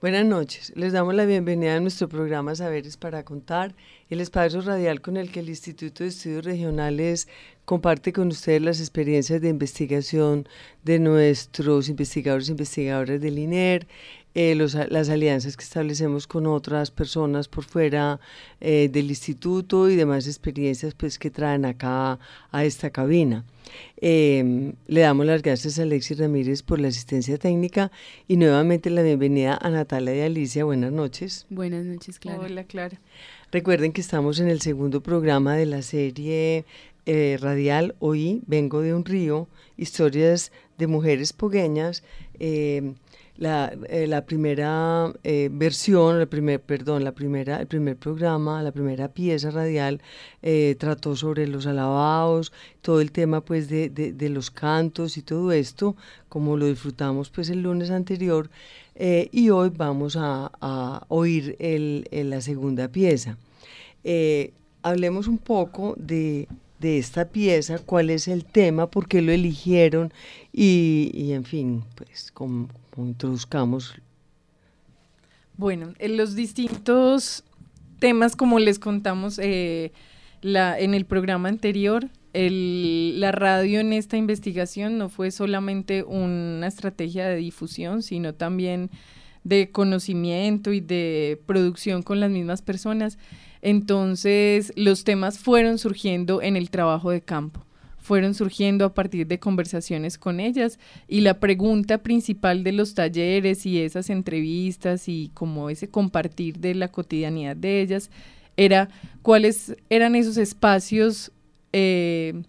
Buenas noches. Les damos la bienvenida a nuestro programa Saberes para Contar, el espacio radial con el que el Instituto de Estudios Regionales comparte con ustedes las experiencias de investigación de nuestros investigadores e investigadoras del INER, eh, los- las alianzas que establecemos con otras personas por fuera eh, del instituto y demás experiencias pues, que traen acá a esta cabina. Eh, le damos las gracias a Alexis Ramírez por la asistencia técnica y nuevamente la bienvenida a Natalia y Alicia. Buenas noches. Buenas noches, Clara. Hola, Clara. Recuerden que estamos en el segundo programa de la serie eh, radial Hoy Vengo de un Río, historias de mujeres pogueñas. Eh, la, eh, la primera eh, versión, la primer, perdón, la primera, el primer programa, la primera pieza radial eh, trató sobre los alabados, todo el tema pues de, de- los cantos y todo esto, como lo disfrutamos pues el lunes anterior, y hoy vamos a, a oír el- la segunda pieza. Hablemos un poco de, de esta pieza, cuál es el tema, por qué lo eligieron y, y, en fin, pues introduzcamos. Bueno, en los distintos temas, como les contamos eh, la, en el programa anterior, la radio en esta investigación no fue solamente una estrategia de difusión, sino también de conocimiento y de producción con las mismas personas. Entonces, los temas fueron surgiendo en el trabajo de campo, fueron surgiendo a partir de conversaciones con ellas y la pregunta principal de los talleres y esas entrevistas y como ese compartir de la cotidianidad de ellas era cuáles eran esos espacios, eh,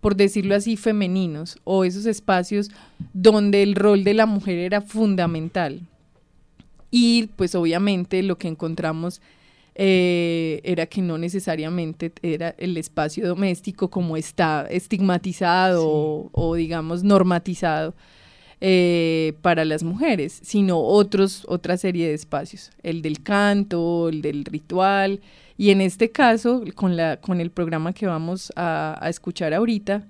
por decirlo así, femeninos o esos espacios donde el rol de la mujer era fundamental. Y pues obviamente lo que encontramos eh, era que no necesariamente era el espacio doméstico como está estigmatizado Sí. o, o, digamos normatizado eh, para las mujeres, sino otros, otra serie de espacios, el del canto, el del ritual, y en este caso, con, la, con el programa que vamos a, a escuchar ahorita,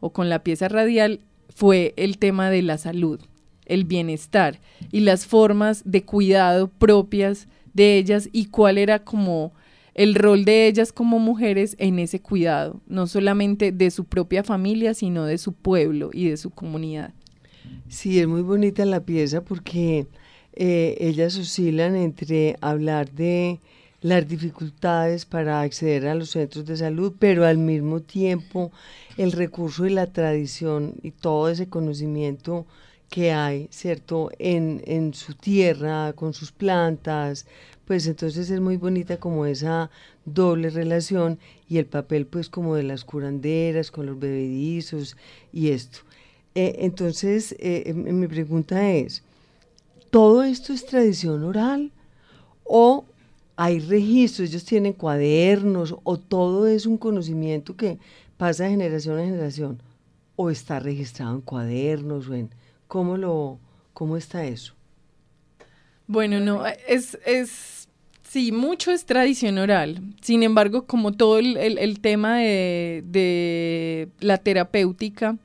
o con la pieza radial, fue el tema de la salud, el bienestar y las formas de cuidado propias de ellas y cuál era como el rol de ellas como mujeres en ese cuidado, no solamente de su propia familia, sino de su pueblo y de su comunidad. Sí, es muy bonita la pieza porque eh, ellas oscilan entre hablar de las dificultades para acceder a los centros de salud, pero al mismo tiempo el recurso y la tradición y todo ese conocimiento que hay, ¿cierto?, en, en su tierra, con sus plantas, pues entonces es muy bonita como esa doble relación y el papel pues como de las curanderas con los bebedizos y esto. Eh, entonces, eh, eh, mi pregunta es, ¿todo esto es tradición oral o hay registros, ellos tienen cuadernos o todo es un conocimiento que pasa de generación a generación o está registrado en cuadernos o en cómo lo cómo está eso? Bueno, no, es, es sí, mucho es tradición oral. Sin embargo, como todo el, el, tema de, de la terapéutica,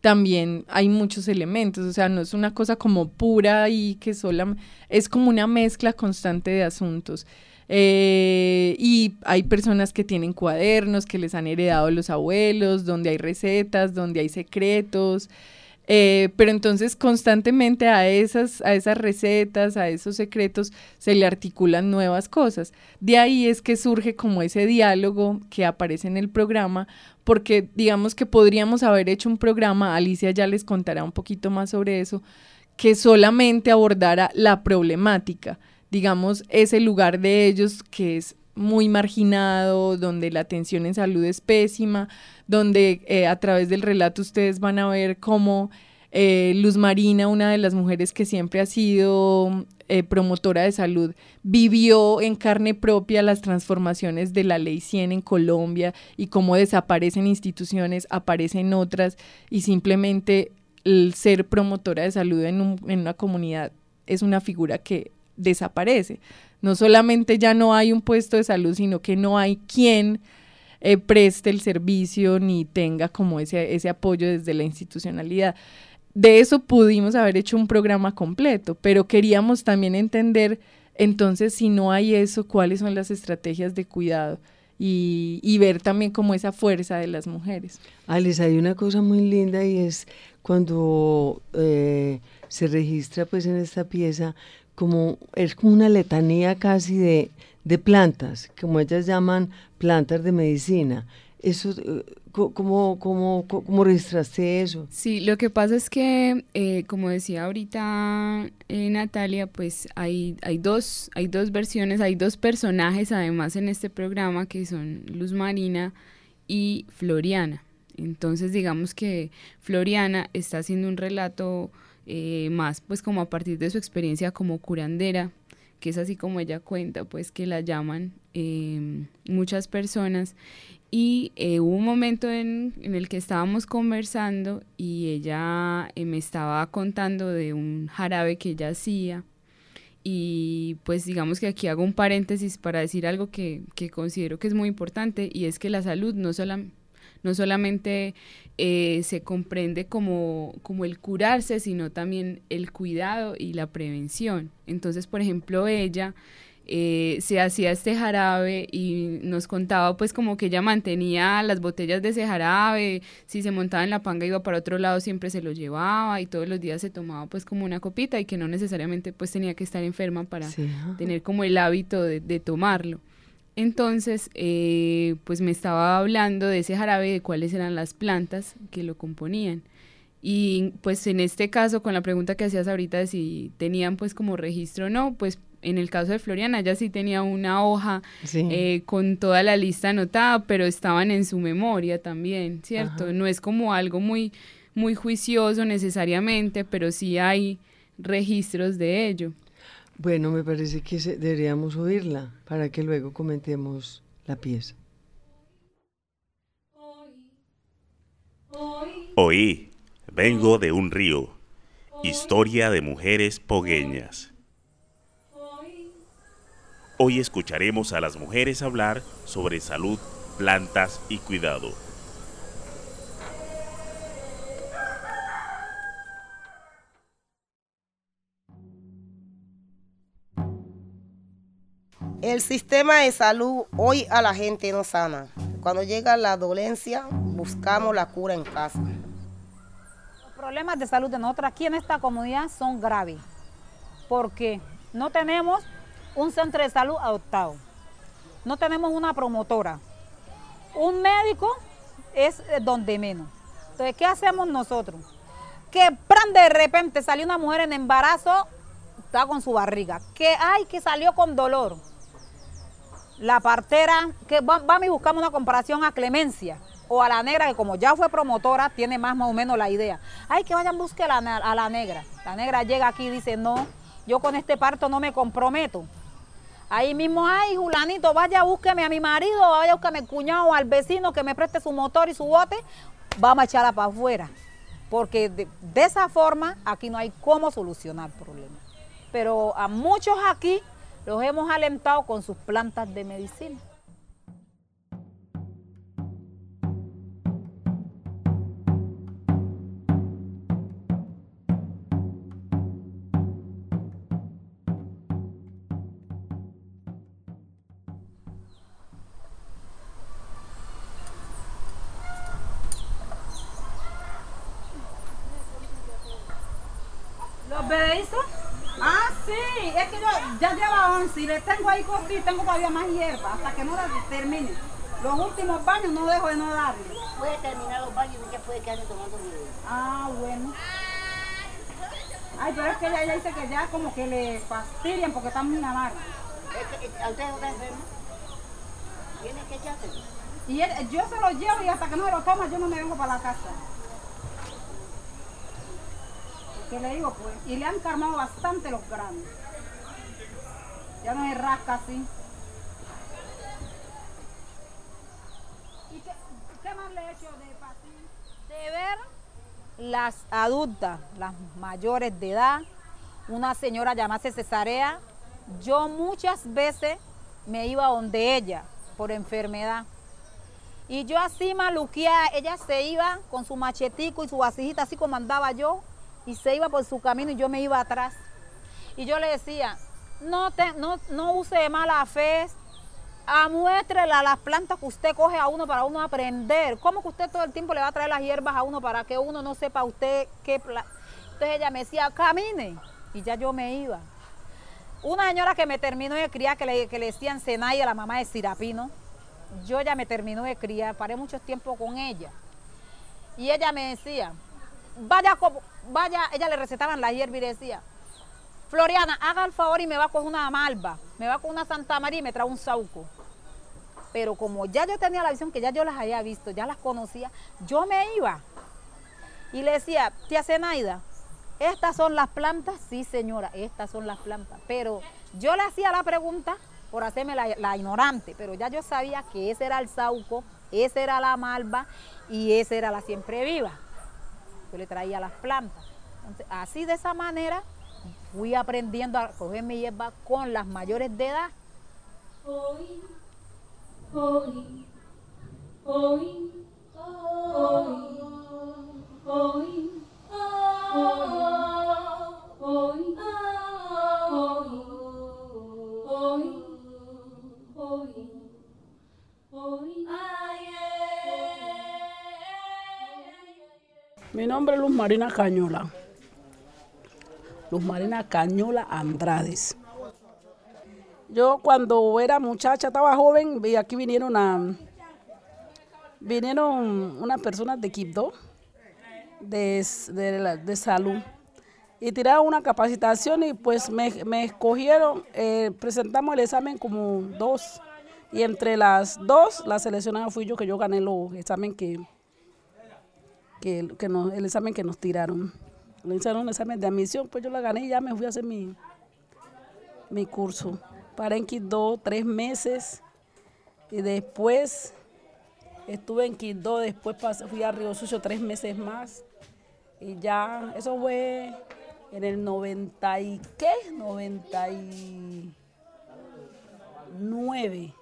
también hay muchos elementos, o sea, no es una cosa como pura y que sola, es como una mezcla constante de asuntos. Eh, y hay personas que tienen cuadernos que les han heredado los abuelos, donde hay recetas, donde hay secretos. Eh, pero entonces constantemente a esas, a esas recetas, a esos secretos, se le articulan nuevas cosas. De ahí es que surge como ese diálogo que aparece en el programa, porque digamos que podríamos haber hecho un programa, Alicia ya les contará un poquito más sobre eso, que solamente abordara la problemática, digamos, ese lugar de ellos que es muy marginado, donde la atención en salud es pésima, donde eh, a través del relato ustedes van a ver cómo Eh, Luz Marina, una de las mujeres que siempre ha sido eh, promotora de salud, vivió en carne propia las transformaciones de la ley 100 en Colombia y cómo desaparecen instituciones, aparecen otras y simplemente el ser promotora de salud en, en una comunidad es una figura que desaparece. No solamente ya no hay un puesto de salud, sino que no hay quien eh, preste el servicio ni tenga como ese, ese apoyo desde la institucionalidad. De eso pudimos haber hecho un programa completo, pero queríamos también entender entonces si no hay eso, cuáles son las estrategias de cuidado y, ver también como esa fuerza de las mujeres. Alice, hay una cosa muy linda y es cuando eh, se registra pues en esta pieza como es como una letanía casi de, de plantas, como ellas llaman plantas de medicina. Eso, eh, ¿cómo, cómo, cómo registraste eso? Sí, lo que pasa es que, eh, como decía ahorita eh, Natalia, pues hay, hay, dos, hay dos versiones, hay dos personajes además en este programa que son Luz Marina y Floriana. Entonces digamos que Floriana está haciendo un relato más pues como a partir de su experiencia como curandera que es así como ella cuenta, pues que la llaman em, muchas personas. Y eh, hubo un momento en, el que estábamos conversando y ella eh, me estaba contando de un jarabe que ella hacía. Y pues digamos que aquí hago un paréntesis para decir algo que, que considero que es muy importante y es que la salud no, solamente no solamente eh, se comprende como, como el curarse, sino también el cuidado y la prevención. Entonces, por ejemplo, ella eh, se hacía este jarabe y nos contaba pues como que ella mantenía las botellas de ese jarabe, si se montaba en la panga iba para otro lado siempre se lo llevaba y todos los días se tomaba pues como una copita y que no necesariamente pues tenía que estar enferma para tener como el hábito de, de tomarlo. Entonces, eh, pues me estaba hablando de ese jarabe, de cuáles eran las plantas que lo componían. Y pues en este caso, con la pregunta que hacías ahorita de si tenían pues como registro o no, pues en el caso de Floriana, ella sí tenía una hoja eh, con toda la lista anotada, pero estaban en su memoria también, ¿cierto? No es como algo muy, muy juicioso necesariamente, pero sí hay registros de ello. Bueno, me parece que deberíamos oírla para que luego comentemos la pieza. Oí, vengo de un río, historia de mujeres pogueñas. Hoy escucharemos a las mujeres hablar sobre salud, plantas y cuidado. El sistema de salud hoy a la gente no sana. Cuando llega la dolencia, buscamos la cura en casa. Los problemas de salud de nosotros aquí en esta comunidad son graves, porque no tenemos un centro de salud adoptado, no tenemos una promotora, un médico es donde menos. Entonces, ¿qué hacemos nosotros? Que de repente salió una mujer en embarazo, está con su barriga, que hay que salió con dolor la partera, que vamos y buscamos una comparación a Clemencia o a la negra, que como ya fue promotora, tiene más, o menos la idea. Ay, que vayan busque a la, a la negra. La negra llega aquí y dice, no, yo con este parto no me comprometo. Ahí mismo, ay, Julanito, vaya, búsqueme a mi marido, vaya, búsqueme al cuñado, al vecino que me preste su motor y su bote, vamos a echarla para afuera. Porque de, de esa forma aquí no hay cómo solucionar problemas. Pero a muchos aquí los hemos alentado con sus plantas de medicina. Tengo todavía más hierba hasta que no la termine. Los últimos baños no dejo de no darle. Puede terminar los baños y ya puede quedar tomando video. Ah, bueno. Ay, pero es que ella, dice que ya como que le fastidian porque están muy amargos. ¿A usted no está? ¿Tiene que echarse? Y él, yo se lo llevo y hasta que no se lo toma yo no me vengo para la casa. que le digo pues, y le han calmado bastante los granos. Ya no se rasca así. ¿Y qué, más le he hecho de patín? De ver las adultas, las mayores de edad, una señora llamada Cesarea, yo muchas veces me iba donde ella por enfermedad. Y yo así maluquía, ella se iba con su machetico y su vasijita, así como andaba yo, y se iba por su camino y yo me iba atrás. Y yo le decía, no, te, no, no use mala fe, amuéstrela las plantas que usted coge a uno para uno aprender. ¿Cómo que usted todo el tiempo le va a traer las hierbas a uno para que uno no sepa usted qué planta? Entonces ella me decía, camine, y ya yo me iba. Una señora que me terminó de criar, que le, que le decían Senaya, la mamá de Sirapino, yo ya me terminó de criar, paré mucho tiempo con ella. Y ella me decía, vaya, vaya, ella le recetaban la hierba y decía, Floriana, haga el favor y me va con una malva, me va con una Santa María y me trae un sauco. Pero como ya yo tenía la visión, que ya yo las había visto, ya las conocía, yo me iba. Y le decía, tía Zenaida, ¿estas son las plantas? Sí, señora, estas son las plantas. Pero yo le hacía la pregunta por hacerme la, ignorante, pero ya yo sabía que ese era el sauco, esa era la malva y esa era la siempre viva. Yo le traía las plantas. Entonces, así de esa manera fui aprendiendo a coger mi hierba con las mayores de edad. Hoy, hoy, hoy, hoy, hoy, hoy, hoy, hoy, hoy, Mi nombre es Luz Marina Cañola. Luz Marina Cañola Andrades. Yo cuando era muchacha, estaba joven, y aquí vinieron a vinieron unas personas de Quibdó, de, de, salud, y tiraron una capacitación y pues me, me escogieron, eh, presentamos el examen como dos, y entre las dos, la seleccionada fui yo, que yo gané los examen que, que, el examen que nos tiraron. Le hicieron un examen de admisión, pues yo la gané y ya me fui a hacer mi, mi curso. Paré en Quibdó tres meses y después estuve en Quibdó, después fui a Río Sucio tres meses más y ya, eso fue en el 90 y qué, 99,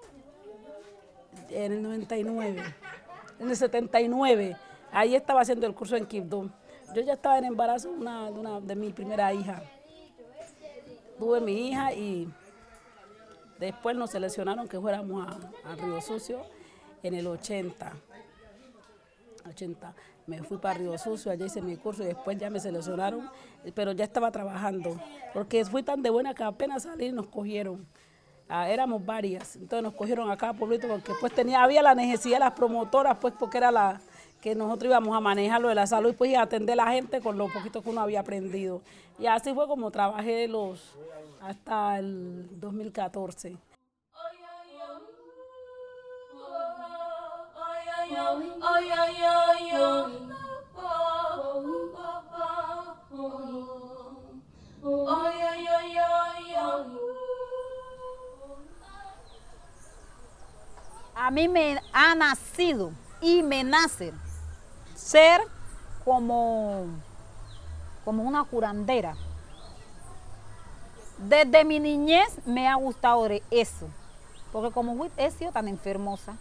en el 99, en el 79, ahí estaba haciendo el curso en Quibdó. Yo ya estaba en embarazo una, de, una- de mi primera hija. Tuve mi hija y después nos seleccionaron que fuéramos a, Río Sucio en el 80. 80. Me fui para Río Sucio, allá hice mi curso y después ya me seleccionaron, pero ya estaba trabajando, porque fui tan de buena que apenas salí nos cogieron. Ah, éramos varias, entonces nos cogieron acá Pueblito porque pues tenía, había la necesidad de las promotoras, pues porque era la que nosotros íbamos a manejar lo de la salud pues y atender a la gente con lo poquito que uno había aprendido. Y así fue como trabajé los hasta el 2014. A mí me ha nacido y me nace ser como, como una curandera. Desde mi niñez me ha gustado eso, porque como he sido tan enfermosa,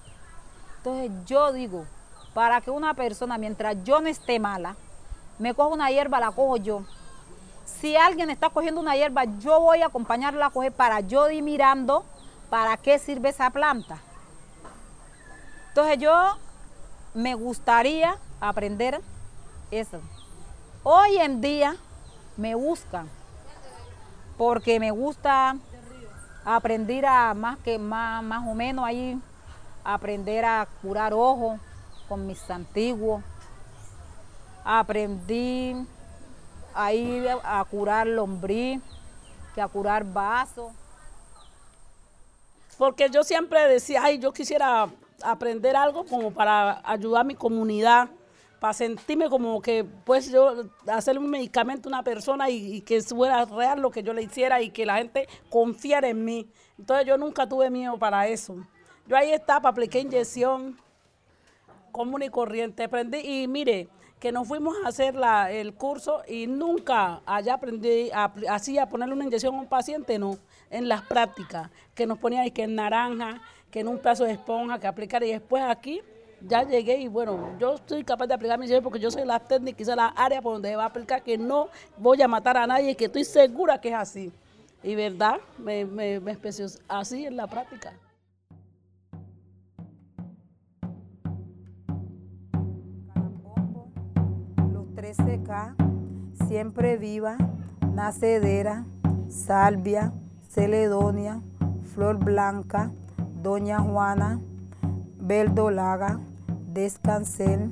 entonces yo digo, para que una persona, mientras yo no esté mala, me coja una hierba, la cojo yo. Si alguien está cogiendo una hierba, yo voy a acompañarla a coger para yo ir mirando para qué sirve esa planta. Entonces yo me gustaría aprender eso. Hoy en día me buscan porque me gusta aprender a más que más, más o menos ahí aprender a curar ojos con mis antiguos. Aprendí ahí a curar lombriz, que a curar vasos. Porque yo siempre decía, ay, yo quisiera aprender algo como para ayudar a mi comunidad, para sentirme como que pues yo hacer un medicamento a una persona y, que fuera real lo que yo le hiciera y que la gente confiara en mí. Entonces yo nunca tuve miedo para eso. Yo ahí estaba, apliqué inyección común y corriente, aprendí y mire, que nos fuimos a hacer la, el curso y nunca allá aprendí a, así a ponerle una inyección a un paciente, no, en las prácticas, que nos ponía ahí que en naranja, que en un pedazo de esponja, que aplicar y después aquí ya llegué y bueno, yo estoy capaz de aplicar mi inyección porque yo sé las técnicas y sé las áreas por donde va a aplicar, que no voy a matar a nadie, que estoy segura que es así. Y verdad, me, me, así en la práctica. Los 13K, siempre viva, nacedera, salvia, celedonia, flor blanca, doña Juana, verdolaga, descansel,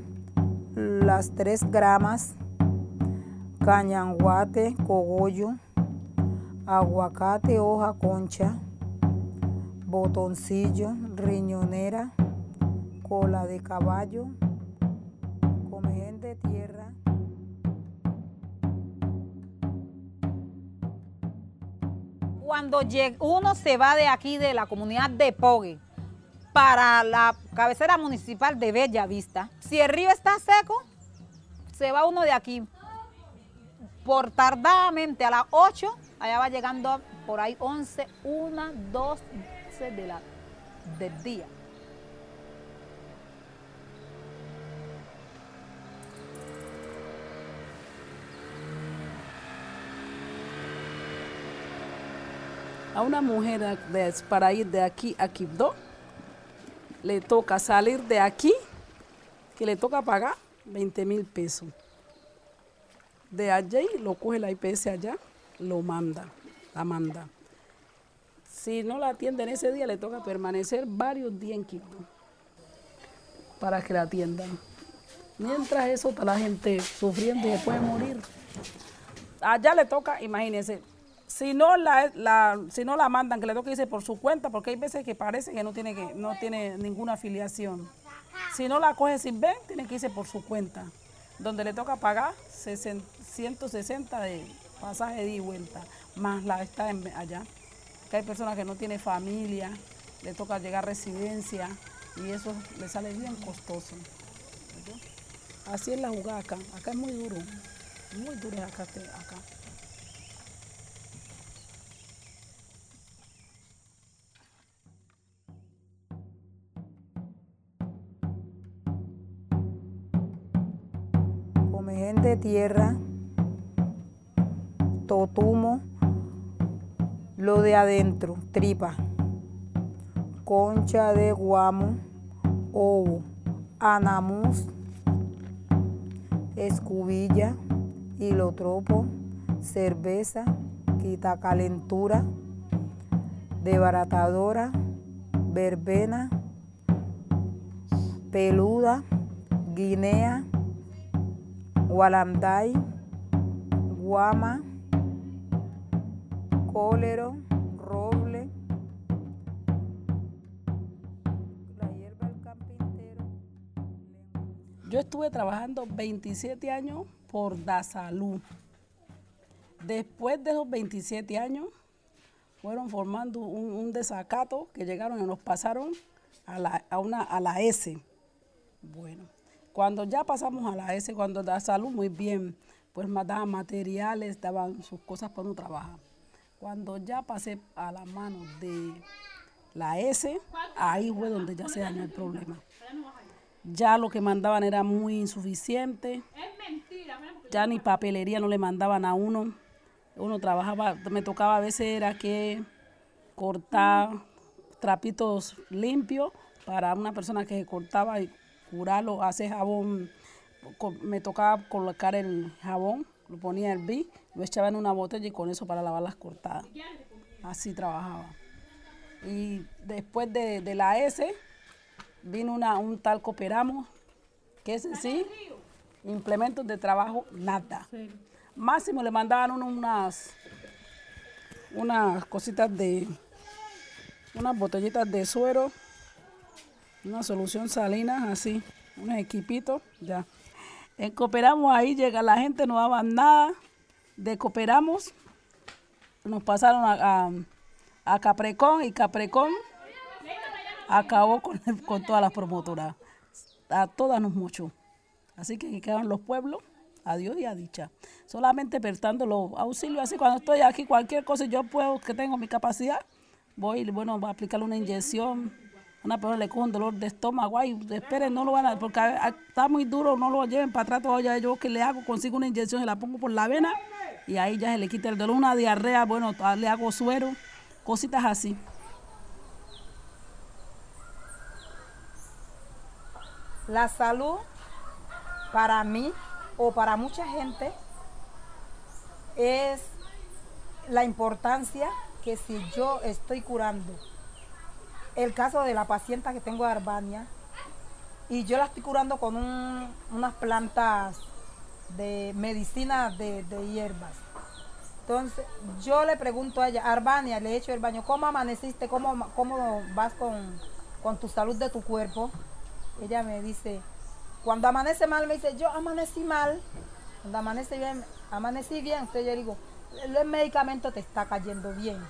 las tres gramas, cañanguate, cogollo, aguacate, hoja concha, botoncillo, riñonera, cola de caballo, comején de tierra. Cuando uno se va de aquí, de la comunidad de Pogue, para la cabecera municipal de Bella Vista, si el río está seco, se va uno de aquí. Por tardadamente a las 8, allá va llegando por ahí 11, 1, 2 de la, del día. A una mujer para ir de aquí a Quibdó, le toca salir de aquí, que le toca pagar 20 mil pesos. De allí lo coge la IPS allá, lo manda, la manda. Si no la atienden ese día, le toca permanecer varios días en Quibdó para que la atiendan. Mientras eso está la gente sufriendo y se puede morir. Allá le toca, imagínense, si no la, si no la mandan, que le toca irse por su cuenta, porque hay veces que parece que no tiene, que, no tiene ninguna afiliación. Si no la coge sin ver, tiene que irse por su cuenta, donde le toca pagar 60 160 de pasaje de y vuelta, más la está allá. Que hay personas que no tienen familia, le toca llegar a residencia y eso le sale bien costoso. Así es la jugada acá. Acá es muy duro, muy duro acá. acá. De tierra, totumo, lo de adentro, tripa, concha de guamo, ovo, anamús, escubilla, hilotropo, cerveza, quita calentura, desbaratadora, verbena, peluda, guinea, Gualanday, Guama, Cólero, Roble, la hierba del. Yo estuve trabajando 27 años por Da Salud. Después de esos 27 años, fueron formando un, un desacato que llegaron y nos pasaron a la, a una, a la S. Bueno, cuando ya pasamos a la S, cuando Da Salud, muy bien, pues daban materiales, daban sus cosas para uno trabajar. Cuando ya pasé a la mano de la S, ahí fue donde ya se dañó el problema. Ya lo que mandaban era muy insuficiente. Ya ni papelería no le mandaban a uno. Uno trabajaba, me tocaba a veces era que cortar trapitos limpios para una persona que cortaba y curarlo, hacer jabón. Me tocaba colocar el jabón, lo ponía en el bi, lo echaba en una botella y con eso para lavar las cortadas. Así trabajaba. Y después de, de la S, vino una, un tal Cooperamos, que es sí, implementos de trabajo, nada. Máximo le mandaban unas, unas cositas de, unas botellitas de suero, una solución salina, así, unos equipitos, ya. En Cooperamos ahí llega la gente, no daban nada. De Cooperamos nos pasaron a, a, Caprecón y Caprecón acabó con, con todas las promotoras. A todas nos mucho. Así que quedaron los pueblos a Dios y a dicha. Solamente prestando los auxilios, así cuando estoy aquí, cualquier cosa yo puedo, que tengo mi capacidad, voy, bueno, voy a aplicarle una inyección, una persona le coge un dolor de estómago, ay, esperen, no lo van a, porque está muy duro, no lo lleven para atrás todavía, yo que le hago, consigo una inyección, se la pongo por la vena y ahí ya se le quita el dolor, una diarrea, bueno, le hago suero, cositas así. La salud para mí o para mucha gente es la importancia que si yo estoy curando el caso de la paciente que tengo de Arbania y yo la estoy curando con unas plantas de medicina de, hierbas. Entonces, yo le pregunto a ella, Arbania, le he hecho el baño, ¿cómo amaneciste? ¿Cómo, cómo vas con, con tu salud de tu cuerpo? Ella me dice, cuando amanece mal, me dice, yo amanecí mal. Cuando amanece bien, amanecí bien. Entonces yo digo, el medicamento te está cayendo bien.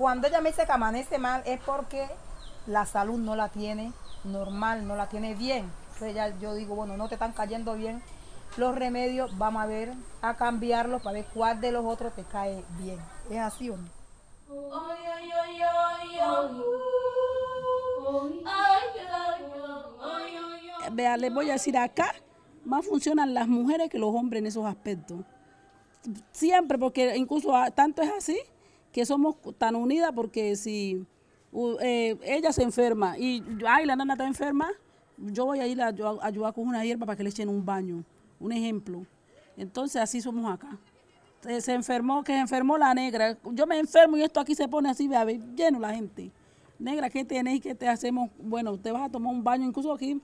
Cuando ella me dice que amanece mal es porque la salud no la tiene normal, no la tiene bien. Entonces ya yo digo, bueno, no te están cayendo bien los remedios, vamos a ver, a cambiarlos para ver cuál de los otros te cae bien. ¿Es así o no? Vea, les voy a decir acá, más funcionan las mujeres que los hombres en esos aspectos. Siempre, porque incluso tanto es así que somos tan unidas porque si eh, ella se enferma y ay, la nana está enferma, yo voy a ir a, ayudar con una hierba para que le echen un baño, un ejemplo. Entonces así somos acá. Se, enfermó, que se enfermó la negra. Yo me enfermo y esto aquí se pone así, vea, lleno la gente. Negra, ¿qué tenéis? ¿Qué te hacemos? Bueno, te vas a tomar un baño, incluso aquí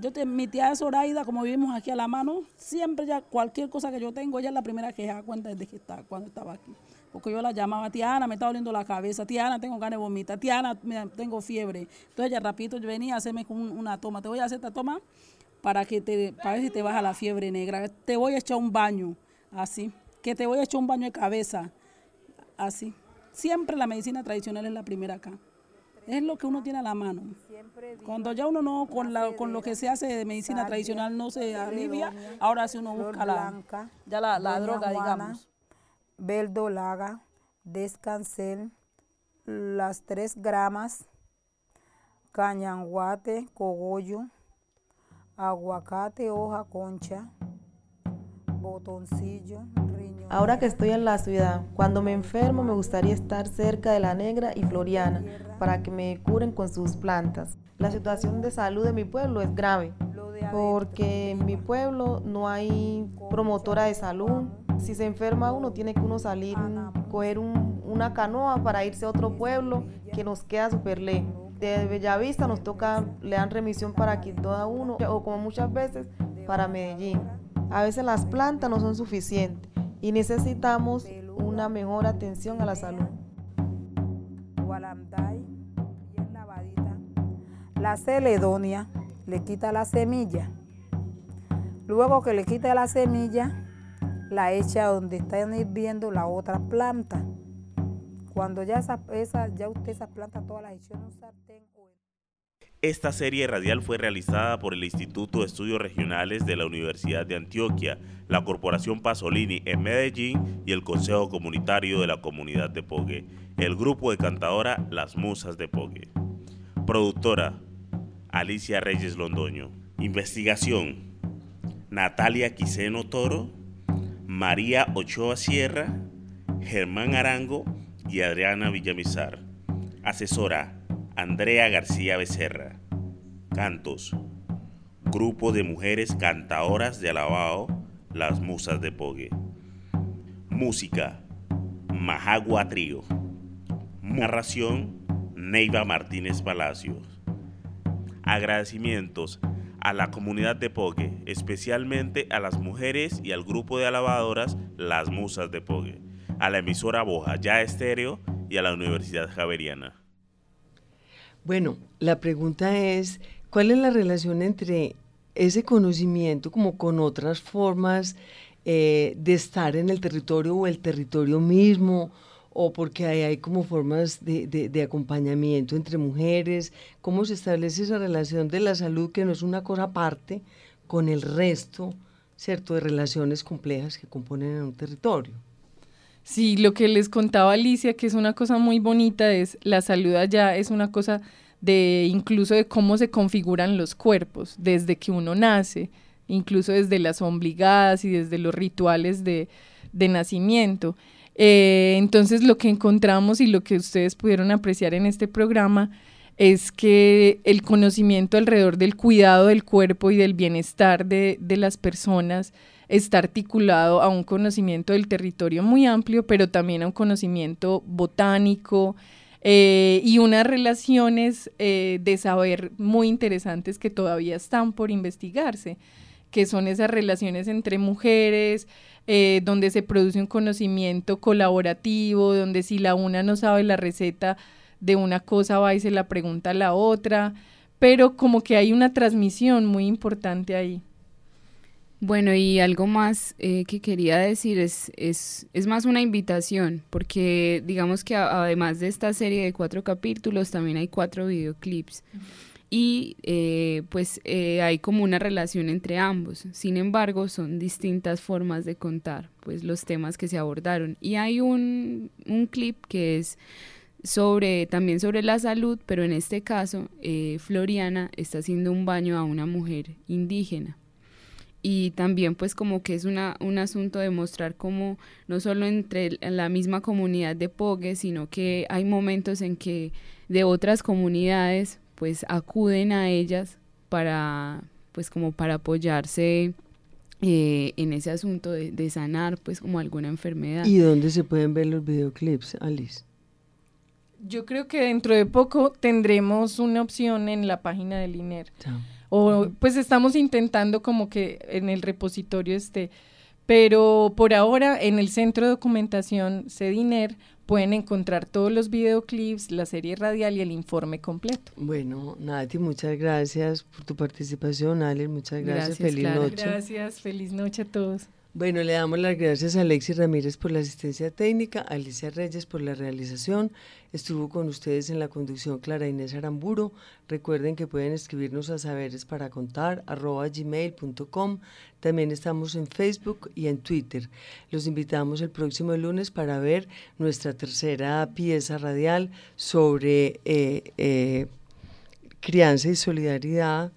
yo te, mi tía Zoraida, como vivimos aquí a la mano, siempre ya cualquier cosa que yo tengo, ella es la primera que se da cuenta desde que está, cuando estaba aquí. Porque yo la llamaba, tía Ana, me está doliendo la cabeza, tía Ana, tengo ganas de vomitar, tía Ana, tengo fiebre. Entonces ella rapidito yo venía a hacerme una toma, te voy a hacer esta toma para que te, para ver si te baja la fiebre negra. Te voy a echar un baño, así. Que te voy a echar un baño de cabeza, así. Siempre la medicina tradicional es la primera acá es lo que uno tiene a la mano. Cuando ya uno no, con, la, con lo que se hace de medicina tradicional no se alivia, ahora sí uno busca la, ya la, la droga, digamos. Verdolaga, descansel, las tres gramas, cañanguate, cogollo, aguacate, hoja concha, botoncillo, Ahora que estoy en la ciudad, cuando me enfermo me gustaría estar cerca de la negra y Floriana para que me curen con sus plantas. La situación de salud de mi pueblo es grave porque en mi pueblo no hay promotora de salud. Si se enferma uno tiene que uno salir, coger una canoa para irse a otro pueblo que nos queda súper lejos. De Bellavista nos toca, le dan remisión para Quito a uno o como muchas veces para Medellín. A veces las plantas no son suficientes y necesitamos una mejor atención a la salud. La celedonia le quita la semilla. Luego que le quita la semilla, la echa donde están hirviendo la otra planta. Cuando ya, esa, ya usted esa planta todas las echó en un sartén esta serie radial fue realizada por el Instituto de Estudios Regionales de la Universidad de Antioquia, la Corporación Pasolini en Medellín y el Consejo Comunitario de la Comunidad de Pogue, el grupo de cantadora Las Musas de Pogue. Productora Alicia Reyes Londoño. Investigación Natalia Quiseno Toro, María Ochoa Sierra, Germán Arango y Adriana Villamizar. Asesora Andrea García Becerra. Cantos. Grupo de mujeres cantadoras de alabao, las musas de Pogue. Música. Majagua Trío. Narración. Neiva Martínez Palacios. Agradecimientos a la comunidad de Pogue, especialmente a las mujeres y al grupo de alabadoras Las Musas de Pogue, a la emisora Boja Ya Estéreo y a la Universidad Javeriana. Bueno, la pregunta es, ¿cuál es la relación entre ese conocimiento como con otras formas eh, de estar en el territorio o el territorio mismo, o porque hay, hay como formas de, de, de, acompañamiento entre mujeres, cómo se establece esa relación de la salud que no es una cosa aparte con el resto, ¿cierto?, de relaciones complejas que componen en un territorio. Sí, lo que les contaba Alicia, que es una cosa muy bonita, es la salud allá, es una cosa de incluso de cómo se configuran los cuerpos desde que uno nace, incluso desde las ombligadas y desde los rituales de, de nacimiento. Eh, entonces lo que encontramos y lo que ustedes pudieron apreciar en este programa es que el conocimiento alrededor del cuidado del cuerpo y del bienestar de, las personas está articulado a un conocimiento del territorio muy amplio, pero también a un conocimiento botánico, eh, y unas relaciones eh, de saber muy interesantes que todavía están por investigarse, que son esas relaciones entre mujeres, eh, donde se produce un conocimiento colaborativo, donde si la una no sabe la receta de una cosa va y se la pregunta a la otra, pero como que hay una transmisión muy importante ahí. Bueno, y algo más eh, que quería decir es, es, es, más una invitación, porque digamos que a, además de esta serie de cuatro capítulos, también hay cuatro videoclips. Y eh, pues eh, hay como una relación entre ambos. Sin embargo, son distintas formas de contar pues los temas que se abordaron. Y hay un, un clip que es sobre también sobre la salud, pero en este caso eh, Floriana está haciendo un baño a una mujer indígena y también pues como que es una, un asunto de mostrar como no solo entre la misma comunidad de Pogue, sino que hay momentos en que de otras comunidades pues acuden a ellas para pues como para apoyarse eh, en ese asunto de, de, sanar pues como alguna enfermedad. ¿Y dónde se pueden ver los videoclips, Alice? Yo creo que dentro de poco tendremos una opción en la página del INER. O pues estamos intentando como que en el repositorio esté, pero por ahora en el centro de documentación CEDINER pueden encontrar todos los videoclips, la serie radial y el informe completo. Bueno, Nati, muchas gracias por tu participación, Alex, muchas gracias, gracias feliz noche. Gracias, feliz noche a todos. Bueno, le damos las gracias a Alexis Ramírez por la asistencia técnica, a Alicia Reyes por la realización. Estuvo con ustedes en la conducción Clara Inés Aramburo. Recuerden que pueden escribirnos a saberes para contar gmail.com. También estamos en Facebook y en Twitter. Los invitamos el próximo lunes para ver nuestra tercera pieza radial sobre eh, eh, crianza y solidaridad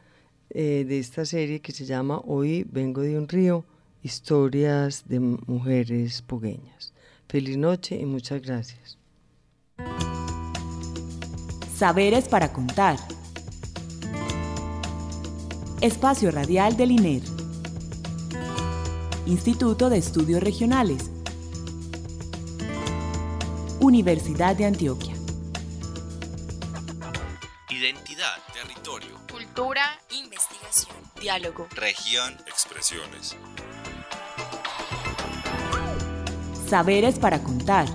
eh, de esta serie que se llama Hoy vengo de un río historias de mujeres pogueñas. Feliz noche y muchas gracias. Saberes para contar. Espacio Radial del INER. Instituto de Estudios Regionales. Universidad de Antioquia. Identidad, territorio. Cultura, investigación, diálogo. Región, expresiones. Saberes para contar.